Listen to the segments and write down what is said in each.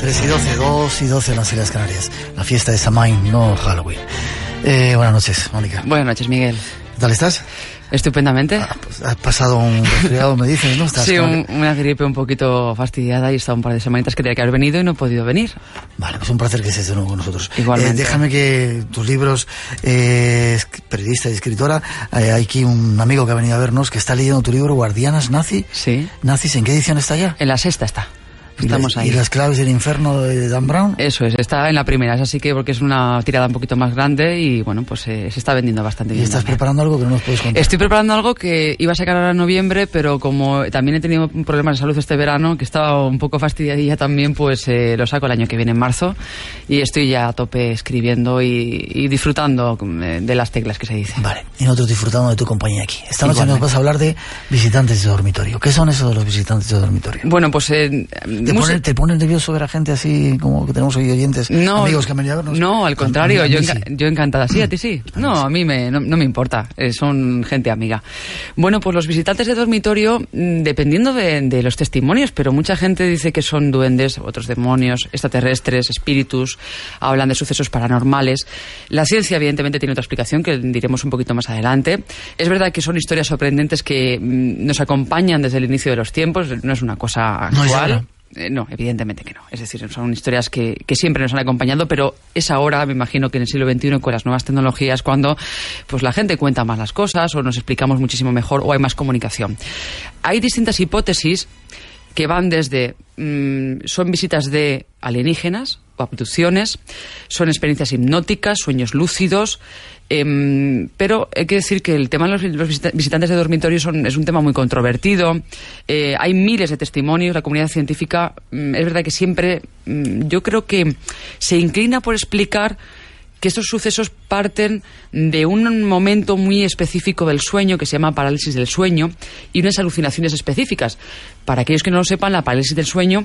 3 y 12, 2 y 12 en las Islas Canarias. La fiesta de Samain, no Halloween. Eh, buenas noches, Mónica. Buenas noches, Miguel. ¿Qué tal estás? Estupendamente. Ah, pues has pasado un resfriado, me dices, ¿no? sí, una gripe un poquito fastidiada y he estado un par de semanitas que tenía que haber venido y no he podido venir. Vale, pues un placer que estés de nuevo con nosotros. Igualmente. Eh, déjame que tus libros, eh, periodista y escritora, eh, hay aquí un amigo que ha venido a vernos que está leyendo tu libro Guardianas Nazi. Sí. Nazis, ¿en qué edición está ya? En la sexta está. Estamos ¿Y ahí. ¿Y las claves del infierno de Dan Brown? Eso es, está en la primera, es así que porque es una tirada un poquito más grande y bueno, pues eh, se está vendiendo bastante ¿Y bien. estás también. preparando algo que no nos puedes contar? Estoy preparando algo que iba a sacar ahora en noviembre, pero como también he tenido problemas de salud este verano, que estaba un poco fastidiadilla también, pues eh, lo saco el año que viene en marzo y estoy ya a tope escribiendo y, y disfrutando eh, de las teclas que se dice. Vale, y nosotros disfrutando de tu compañía aquí. Esta noche Igualmente. nos vas a hablar de visitantes de dormitorio. ¿Qué son esos de los visitantes de dormitorio? Bueno, pues... eh, ¿Te ponen, ¿Te ponen nervioso ver a gente así como que tenemos hoy oyentes, No, amigos que han venido a vernos? No, al contrario, yo, sí. yo encantada. Sí, a ti sí. No, a mí me, no, no me importa. Eh, son gente amiga. Bueno, pues los visitantes de dormitorio, mm, dependiendo de, de los testimonios, pero mucha gente dice que son duendes, otros demonios, extraterrestres, espíritus, hablan de sucesos paranormales. La ciencia, evidentemente, tiene otra explicación que diremos un poquito más adelante. Es verdad que son historias sorprendentes que mm, nos acompañan desde el inicio de los tiempos, no es una cosa actual. Eh, no, evidentemente que no. Es decir, son historias que, que siempre nos han acompañado, pero es ahora, me imagino que en el siglo XXI, con las nuevas tecnologías, cuando pues la gente cuenta más las cosas o nos explicamos muchísimo mejor o hay más comunicación. Hay distintas hipótesis que van desde mm, son visitas de alienígenas abducciones, son experiencias hipnóticas, sueños lúcidos, em, pero hay que decir que el tema de los, los visita- visitantes de dormitorio son- es un tema muy controvertido. Eh, hay miles de testimonios. La comunidad científica mm, es verdad que siempre mm, yo creo que se inclina por explicar que estos sucesos parten de un momento muy específico del sueño que se llama parálisis del sueño y unas alucinaciones específicas. Para aquellos que no lo sepan, la parálisis del sueño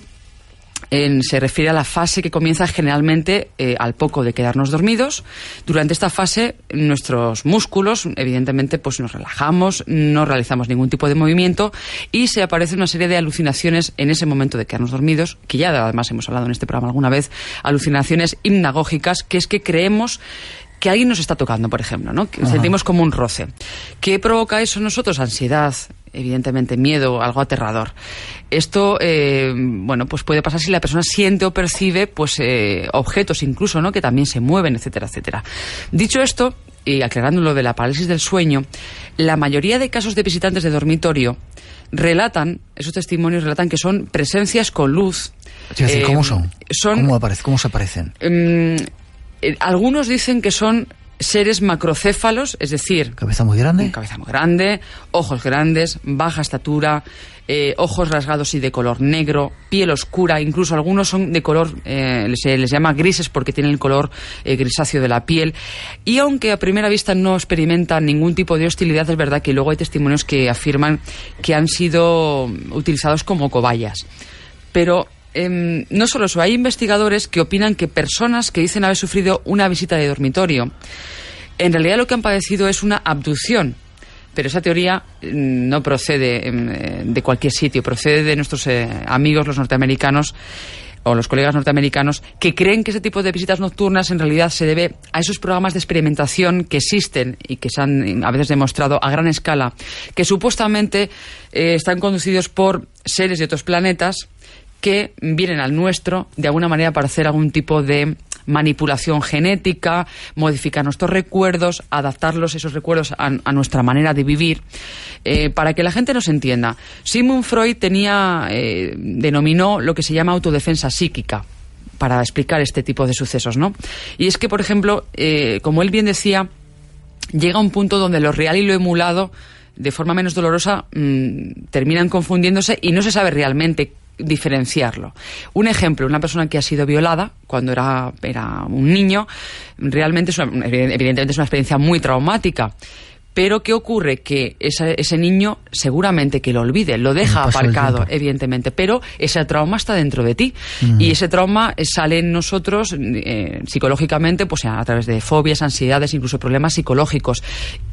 en- se refiere a la fase que comienza generalmente eh, al poco de quedarnos dormidos. Durante esta fase, nuestros músculos, evidentemente, pues nos relajamos, no realizamos ningún tipo de movimiento y se aparece una serie de alucinaciones en ese momento de quedarnos dormidos, que ya además hemos hablado en este programa alguna vez, alucinaciones hipnagógicas, que es que creemos que alguien nos está tocando, por ejemplo, ¿no? Que sentimos como un roce. ¿Qué provoca eso en nosotros? Ansiedad, evidentemente miedo, algo aterrador. Esto, eh, bueno, pues puede pasar si la persona siente o percibe, pues, eh, objetos incluso, ¿no? Que también se mueven, etcétera, etcétera. Dicho esto, y aclarando lo de la parálisis del sueño, la mayoría de casos de visitantes de dormitorio relatan, esos testimonios relatan que son presencias con luz. Es decir, Eh, ¿Cómo son? Son ¿Cómo, aparece, ¿Cómo se aparecen? Mm, eh, algunos dicen que son seres macrocéfalos, es decir, ¿Cabeza muy grande? cabeza muy grande, ojos grandes, baja estatura, eh, ojos rasgados y de color negro, piel oscura, incluso algunos son de color, eh, se les llama grises porque tienen el color eh, grisáceo de la piel. Y aunque a primera vista no experimentan ningún tipo de hostilidad, es verdad que luego hay testimonios que afirman que han sido utilizados como cobayas. Pero em, no solo eso, hay investigadores que opinan que personas que dicen haber sufrido una visita de dormitorio, en realidad lo que han padecido es una abducción. Pero esa teoría mm, no procede em, eh, de cualquier sitio, procede de nuestros eh, amigos los norteamericanos o los colegas norteamericanos que creen que ese tipo de visitas nocturnas en realidad se debe a esos programas de experimentación que existen y que se han a veces demostrado a gran escala, que supuestamente eh, están conducidos por seres de otros planetas que vienen al nuestro de alguna manera para hacer algún tipo de manipulación genética, modificar nuestros recuerdos, adaptarlos esos recuerdos a, nuestra manera de vivir, eh, para que la gente nos entienda. Sigmund Freud tenía, eh, denominó lo que se llama autodefensa psíquica para explicar este tipo de sucesos, ¿no? Y es que, por ejemplo, eh, como él bien decía, llega un punto donde lo real y lo emulado, de forma menos dolorosa, mm, terminan confundiéndose y no se sabe realmente diferenciarlo. Un ejemplo, una persona que ha sido violada cuando era, era un niño, realmente es evidentemente es una experiencia muy traumática. Pero ¿qué ocurre? Que ese, niño seguramente que lo olvide, lo deja aparcado, evidentemente, pero ese trauma está dentro de ti. Y ese trauma sale en nosotros eh, psicológicamente, pues a través de fobias, ansiedades, incluso problemas psicológicos.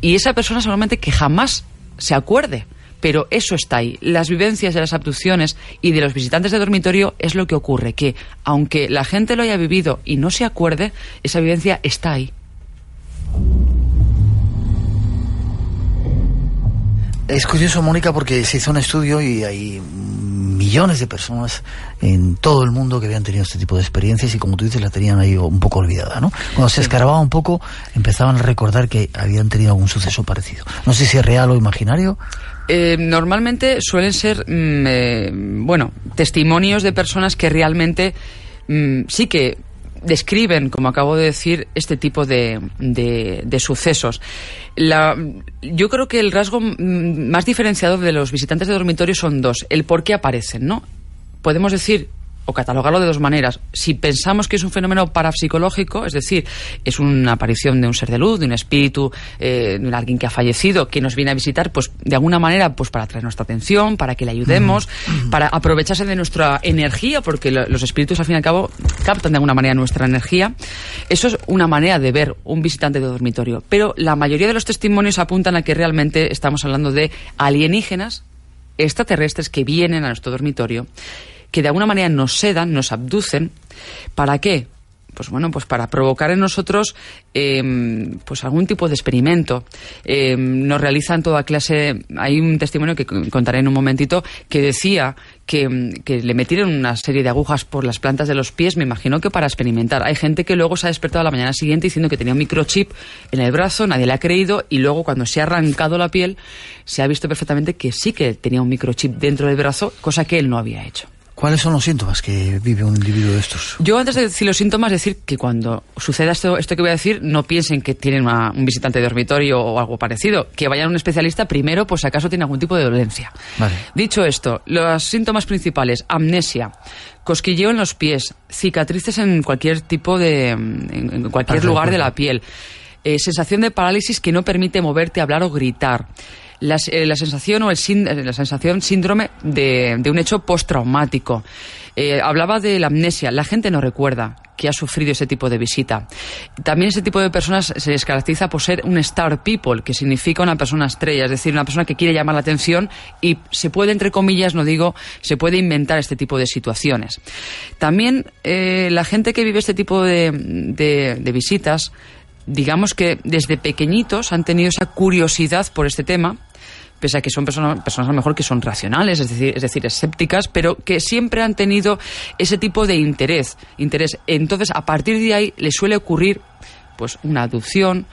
Y esa persona seguramente que jamás se acuerde pero eso está ahí. Las vivencias de las abducciones y de los visitantes de dormitorio es lo que ocurre, que aunque la gente lo haya vivido y no se acuerde, esa vivencia está ahí. Es curioso, Mónica, porque se hizo un estudio y hay millones de personas en todo el mundo que habían tenido este tipo de experiencias y como tú dices la tenían ahí un poco olvidada, ¿no? Cuando se escarbaba un poco empezaban a recordar que habían tenido algún suceso parecido. No sé si es real o imaginario. Eh, normalmente suelen ser, mm, eh, bueno, testimonios de personas que realmente mm, sí que describen, como acabo de decir, este tipo de, de, sucesos. yo creo que el rasgo mm, más diferenciado de los visitantes de dormitorio son dos. El por qué aparecen, ¿no? Podemos decir o catalogarlo de dos maneras. Si pensamos que es un fenómeno parapsicológico, es decir, es una aparición de un ser de luz, de un espíritu, eh, de alguien que ha fallecido, que nos viene a visitar, pues de alguna manera, pues para atraer nuestra atención, para que le ayudemos, mm. para aprovecharse de nuestra energía, porque los espíritus al fin y al cabo captan de alguna manera nuestra energía. Eso es una manera de ver un visitante de dormitorio. Pero la mayoría de los testimonios apuntan a que realmente estamos hablando de alienígenas extraterrestres que vienen a nuestro dormitorio que de alguna manera nos sedan, nos abducen. ¿Para qué? pues bueno, pues para provocar en nosotros em, pues algún tipo de experimento. Em, nos realizan toda clase. Hay un testimonio que contaré en un momentito que decía que, le metieron una serie de agujas por las plantas de los pies, me imagino que para experimentar. Hay gente que luego se ha despertado a la mañana siguiente diciendo que tenía un microchip en el brazo, nadie le ha creído y luego cuando se ha arrancado la piel se ha visto perfectamente que sí que tenía un microchip dentro del brazo, cosa que él no había hecho. ¿Cuáles son los síntomas que vive un individuo de estos? Yo antes de decir los síntomas, decir que cuando suceda esto, esto que voy a decir, no piensen que tienen un visitante de dormitorio o algo parecido. Que vayan a un especialista primero, pues acaso tiene algún tipo de dolencia. Dicho esto, los síntomas principales, amnesia, cosquilleo en los pies, cicatrices en cualquier tipo de, en cualquier lugar de la piel, eh, sensación de parálisis que no permite moverte, hablar o gritar, eh, la, sensación o el eh, la sensación síndrome de, un hecho postraumático. Eh, hablaba de la amnesia. La gente no recuerda que ha sufrido ese tipo de visita. También ese tipo de personas se les caracteriza por ser un star people, que significa una persona estrella, es decir, una persona que quiere llamar la atención y se puede, entre comillas, no digo, se puede inventar este tipo de situaciones. También la gente que vive este tipo de, de visitas digamos que desde pequeñitos han tenido esa curiosidad por este tema pese a que son personas, a lo mejor que son racionales, es decir, es decir, escépticas, pero que siempre han tenido ese tipo de interés, interés. Entonces, a partir de ahí les suele ocurrir pues una aducción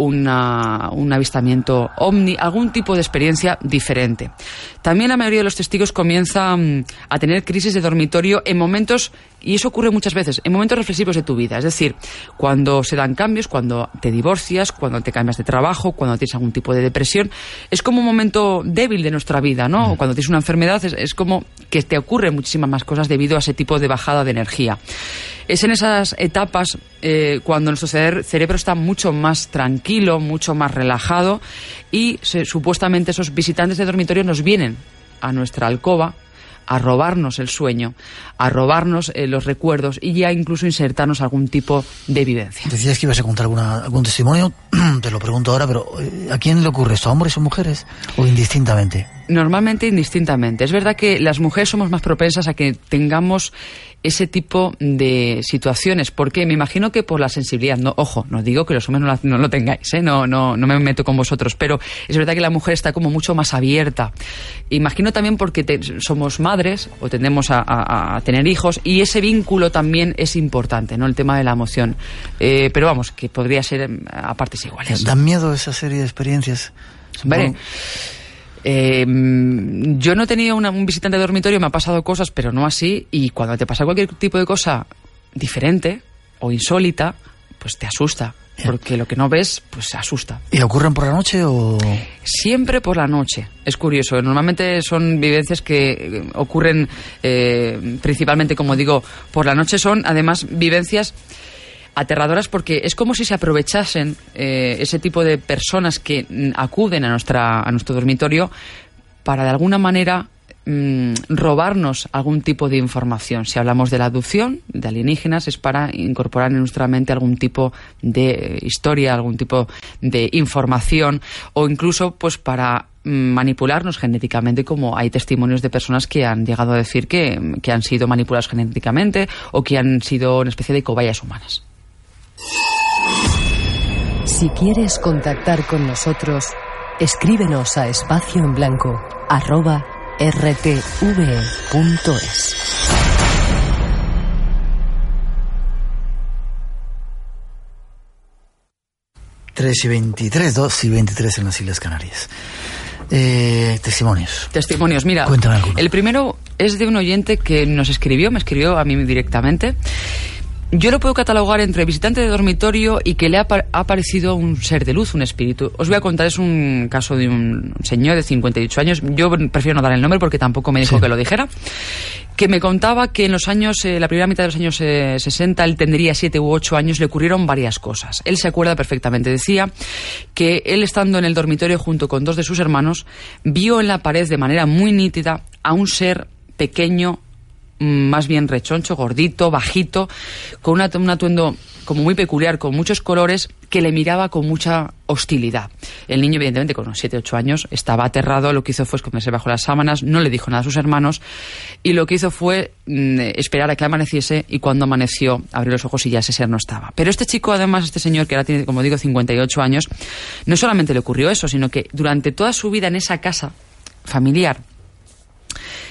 una, un avistamiento ovni, algún tipo de experiencia diferente. También la mayoría de los testigos comienzan a tener crisis de dormitorio en momentos, y eso ocurre muchas veces, en momentos reflexivos de tu vida. Es decir, cuando se dan cambios, cuando te divorcias, cuando te cambias de trabajo, cuando tienes algún tipo de depresión. Es como un momento débil de nuestra vida, ¿no? Cuando tienes una enfermedad, es, es como que te ocurren muchísimas más cosas debido a ese tipo de bajada de energía. Es en esas etapas eh, cuando nuestro cerebro está mucho más tranquilo, mucho más relajado y supuestamente esos visitantes de dormitorio nos vienen a nuestra alcoba a robarnos el sueño, a robarnos eh, los recuerdos y ya incluso insertarnos algún tipo de vivencia. Decías que ibas a contar alguna, algún testimonio, te lo pregunto ahora, pero eh, ¿a quién le ocurre esto? ¿A hombres o mujeres? ¿O indistintamente? Normalmente indistintamente. Es verdad que las mujeres somos más propensas a que tengamos ese tipo de situaciones. porque Me imagino que por la sensibilidad. No, ojo, no digo que los hombres no, lo tengáis, ¿eh? no, no, no me meto con vosotros, pero es verdad que la mujer está como mucho más abierta. Imagino también porque somos madres o tendemos a, tener hijos y ese vínculo también es importante, ¿no? El tema de la emoción. Eh, pero vamos, que podría ser em, a partes iguales. ¿Dan miedo esa serie de experiencias? Vale. Eh, yo no he tenido un visitante de dormitorio, me ha pasado cosas, pero no así. Y cuando te pasa cualquier tipo de cosa diferente o insólita, pues te asusta. porque lo que no ves, pues asusta. ¿Y ocurren por la noche o...? Siempre por la noche. Es curioso. Normalmente son vivencias que eh, ocurren eh, principalmente, como digo, por la noche. Son, además, vivencias aterradoras porque es como si se aprovechasen eh, ese tipo de personas que mm, acuden a, nuestra, a nuestro dormitorio para, de alguna manera, Mm, robarnos algún tipo de información. Si hablamos de la aducción de alienígenas es para incorporar en nuestra mente algún tipo de historia, algún tipo de información o incluso pues para mm, manipularnos genéticamente como hay testimonios de personas que han llegado a decir que, que han sido manipulados genéticamente o que han sido una especie de cobayas humanas. Si quieres contactar con nosotros, escríbenos a espacio en blanco arroba rtve.es. Tres y 23, 2 y 23 en las Islas Canarias. Eh, testimonios. Testimonios, mira. El primero es de un oyente que nos escribió, me escribió a mí directamente yo lo puedo catalogar entre visitante de dormitorio y que le ha, aparecido un ser de luz, un espíritu. Os voy a contar, es un caso de un señor de 58 años, yo prefiero no dar el nombre porque tampoco me dijo que lo dijera, que me contaba que en los años, eh, la primera mitad de los años 60, eh, él tendría 7 u 8 años, le ocurrieron varias cosas. Él se acuerda perfectamente, decía que él estando en el dormitorio junto con dos de sus hermanos, vio en la pared de manera muy nítida a un ser pequeño, más bien rechoncho, gordito, bajito, con un atuendo como muy peculiar, con muchos colores, que le miraba con mucha hostilidad. El niño, evidentemente, con unos 7, 8 años, estaba aterrado, lo que hizo fue esconderse bajo las sábanas, no le dijo nada a sus hermanos, y lo que hizo fue mm, esperar a que amaneciese, y cuando amaneció, abrió los ojos y ya ese ser no estaba. Pero este chico, además, este señor, que ahora tiene, como digo, 58 años, no solamente le ocurrió eso, sino que durante toda su vida en esa casa familiar,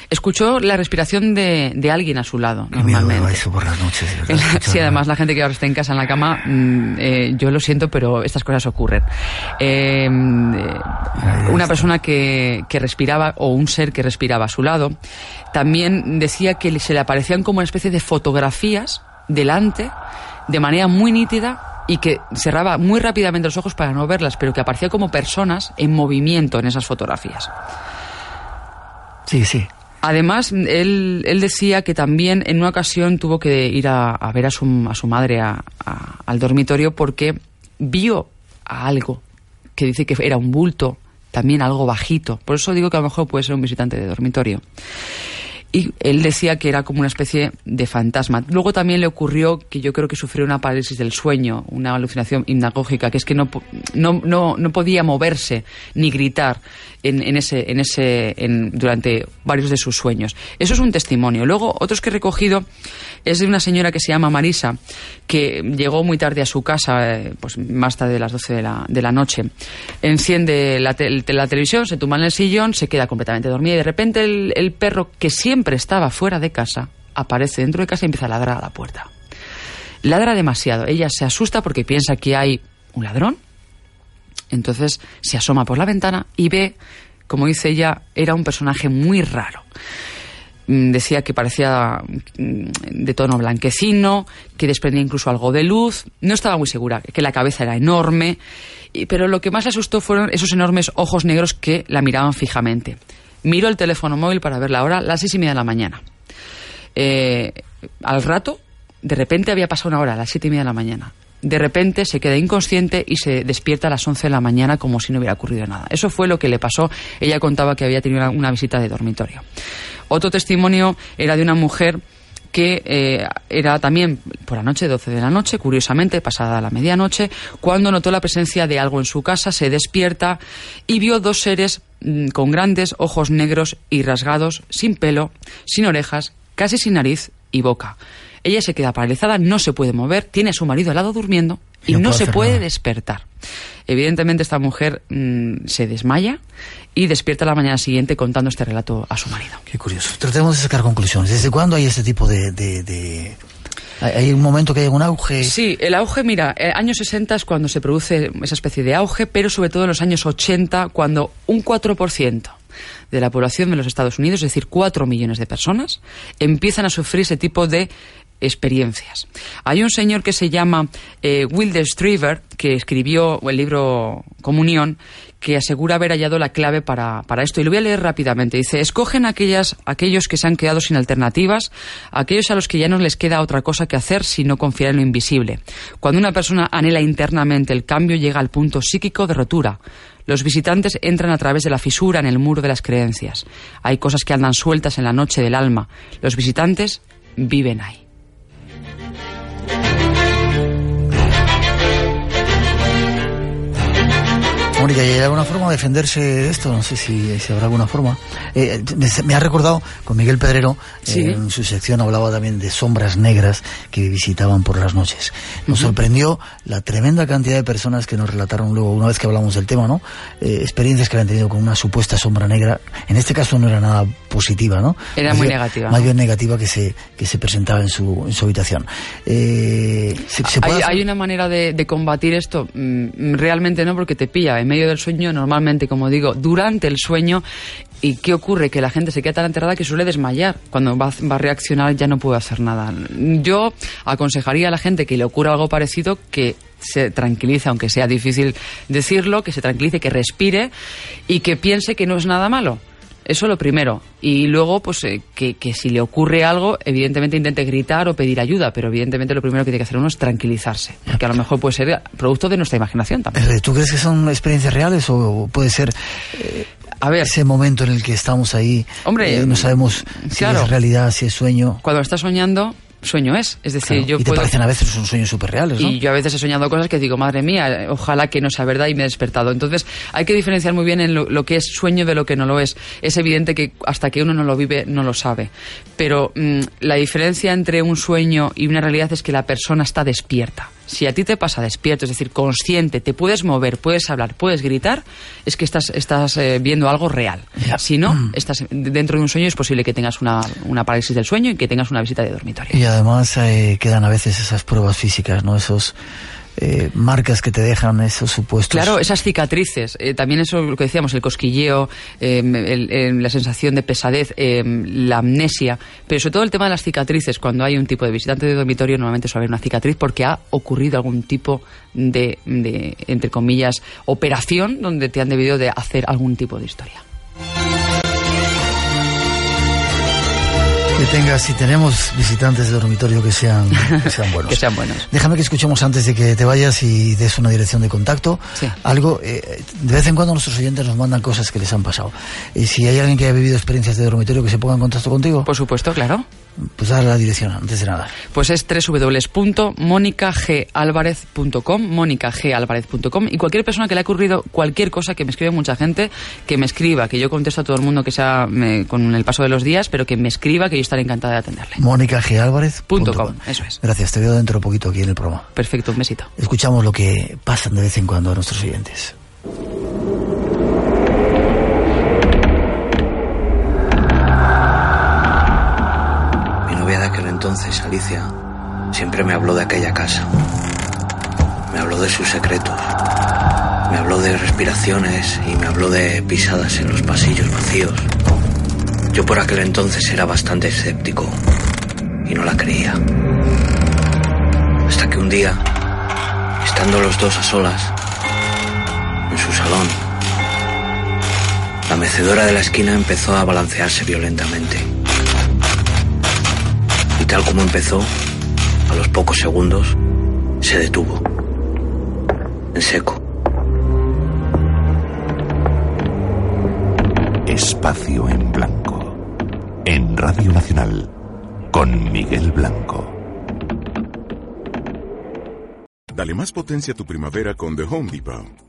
escuchó la respiración de, de alguien a su lado, normalmente. Eso por las noches. sí, además la gente que ahora está en casa en la cama, mm, eh, yo lo siento, pero estas cosas ocurren. Em, eh, una persona que, que respiraba, o un ser que respiraba a su lado, también decía que se le aparecían como una especie de fotografías delante, de manera muy nítida, y que cerraba muy rápidamente los ojos para no verlas, pero que aparecía como personas en movimiento en esas fotografías. Sí, sí. Además, él, él, decía que también en una ocasión tuvo que ir a, ver a su, a su madre al dormitorio porque vio a algo que dice que era un bulto, también algo bajito. Por eso digo que a lo mejor puede ser un visitante de dormitorio y él decía que era como una especie de fantasma. Luego también le ocurrió que yo creo que sufrió una parálisis del sueño, una alucinación hipnagógica, que es que no, no, no, no podía moverse ni gritar en, en ese, en ese, en, durante varios de sus sueños. Eso es un testimonio. Luego, otros que he recogido es de una señora que se llama Marisa, que llegó muy tarde a su casa, eh, pues más tarde de las 12 de la, de la noche. Enciende la, la, televisión, se tumba en el sillón, se queda completamente dormida y de repente el, el perro, que siempre estaba fuera de casa, aparece dentro de casa y empieza a ladrar a la puerta. Ladra demasiado. Ella se asusta porque piensa que hay un ladrón. Entonces se asoma por la ventana y ve, como dice ella, era un personaje muy raro. Mm, decía que parecía mm, de tono blanquecino, que desprendía incluso algo de luz. No estaba muy segura, que la cabeza era enorme, pero lo que más le asustó fueron esos enormes ojos negros que la miraban fijamente. Miró el teléfono móvil para ver la hora, las seis y media de la mañana. Eh, al rato, de repente había pasado una hora, las siete y media de la mañana. De repente se queda inconsciente y se despierta a las once de la mañana como si no hubiera ocurrido nada. Eso fue lo que le pasó. Ella contaba que había tenido una visita de dormitorio. Otro testimonio era de una mujer que eh, era también por la noche, 12 de la noche, curiosamente, pasada la medianoche, cuando notó la presencia de algo en su casa, se despierta y vio dos seres mm, con grandes ojos negros y rasgados, sin pelo, sin orejas, casi sin nariz y boca. Ella se queda paralizada, no se puede mover, tiene a su marido al lado durmiendo y no, se puede despertar. Evidentemente esta mujer mm, se desmaya y despierta la mañana siguiente contando este relato a su marido. Qué curioso. Tratemos de sacar conclusiones. ¿Desde cuándo hay este tipo de, ¿Hay un momento que hay un auge? Sí, el auge, mira, eh, años 60 es cuando se produce esa especie de auge, pero sobre todo en los años 80, cuando un 4% de la población de los Estados Unidos, es decir, 4 millones de personas, empiezan a sufrir ese tipo de experiencias. Hay un señor que se llama eh, Wilder Striever, que escribió el libro Comunión, que asegura haber hallado la clave para, para, esto. Y lo voy a leer rápidamente. Dice, escogen aquellas, aquellos que se han quedado sin alternativas, aquellos a los que ya no les queda otra cosa que hacer sino confiar en lo invisible. Cuando una persona anhela internamente el cambio, llega al punto psíquico de rotura. Los visitantes entran a través de la fisura en el muro de las creencias. Hay cosas que andan sueltas en la noche del alma. Los visitantes viven ahí. ¿Y hay alguna forma de defenderse de esto? No sé si, si habrá alguna forma. Eh, me ha recordado con Miguel Pedrero, Sí. eh, en su sección hablaba también de sombras negras que visitaban por las noches. Nos sorprendió la tremenda cantidad de personas que nos relataron luego, una vez que hablamos del tema, ¿no? Eh, experiencias que habían tenido con una supuesta sombra negra. En este caso no era nada positiva, ¿no? Era muy negativa. Más bien negativa que se, que se presentaba en su, en su habitación. Eh, ¿se, se puede ¿Hay, hacer? hay una manera de, de combatir esto? Mm, realmente no, porque te pilla en medio del sueño, normalmente, como digo, durante el sueño. ¿Y qué ocurre? Que la gente se queda tan enterrada que suele desmayar. Cuando va, va a reaccionar ya no puede hacer nada. Yo aconsejaría a la gente que le ocurra algo parecido que se tranquilice, aunque sea difícil decirlo, que se tranquilice, que respire y que piense que no es nada malo. Eso lo primero. Y luego, pues, eh, que, que si le ocurre algo, evidentemente intente gritar o pedir ayuda, pero evidentemente lo primero que tiene que hacer uno es tranquilizarse, porque a lo mejor puede ser producto de nuestra imaginación también. ¿Tú crees que son experiencias reales o puede ser A ver, ese momento en el que estamos ahí? Hombre, eh, no sabemos si es realidad, si es sueño. cuando estás soñando, sueño es. Es decir, Claro, yo y te puedo... parecen a veces son sueños súper reales, ¿no? Y yo a veces he soñado cosas que digo, madre mía, ojalá que no sea verdad y me he despertado. Entonces hay que diferenciar muy bien en lo, lo que es sueño de lo que no lo es. Es evidente que hasta que uno no lo vive no lo sabe. Pero mm, la diferencia entre un sueño y una realidad es que la persona está despierta. Si a ti te pasa despierto, es decir, consciente, te puedes mover, puedes hablar, puedes gritar, es que estás, estás eh, viendo algo real. Si no, estás dentro de un sueño, es posible que tengas una, una parálisis del sueño y que tengas una visita de dormitorio. Y además eh, quedan a veces esas pruebas físicas, ¿no? Esos eh, marcas que te dejan esos supuestos. Claro, esas cicatrices, eh, también eso lo que decíamos, el cosquilleo, eh, el- el- la sensación de pesadez, eh, la amnesia, pero sobre todo el tema de las cicatrices, cuando hay un tipo de visitante de dormitorio normalmente suele haber una cicatriz porque ha ocurrido algún tipo de, de, entre comillas, operación donde te han debido de hacer algún tipo de historia. Que tengas, si tenemos visitantes de dormitorio que sean, que sean buenos. Que sean buenos. Déjame que escuchemos antes de que te vayas y des una dirección de contacto. Sí. Algo, eh, de vez en cuando nuestros oyentes nos mandan cosas que les han pasado. Y si hay alguien que haya vivido experiencias de dormitorio que se ponga en contacto contigo, Por supuesto, claro. Pues dar la dirección antes de nada. Pues es www.monicagalvarez.com, monicagalvarez.com y cualquier persona que le ha ocurrido cualquier cosa, que me escribe mucha gente, que me escriba, que yo contesto a todo el mundo que sea me- con el paso de los días, pero que me escriba, que yo estaré encantada de atenderle. Mónica G. Álvarez. Punto com, eso es. Gracias, te veo dentro de poquito aquí en el programa. Perfecto, un besito. Escuchamos lo que pasan de vez en cuando a nuestros oyentes. Entonces, Alicia, siempre me habló de aquella casa. Me habló de sus secretos. Me habló de respiraciones y me habló de pisadas en los pasillos vacíos. Yo por aquel entonces era bastante escéptico y no la creía. Hasta que un día, estando los dos a solas, en su salón, la mecedora de la esquina empezó a balancearse violentamente. Tal como empezó, a los pocos segundos, se detuvo. En seco. Espacio en Blanco. En Radio Nacional. Con Miguel Blanco. Dale más potencia a tu primavera con The Home Depot.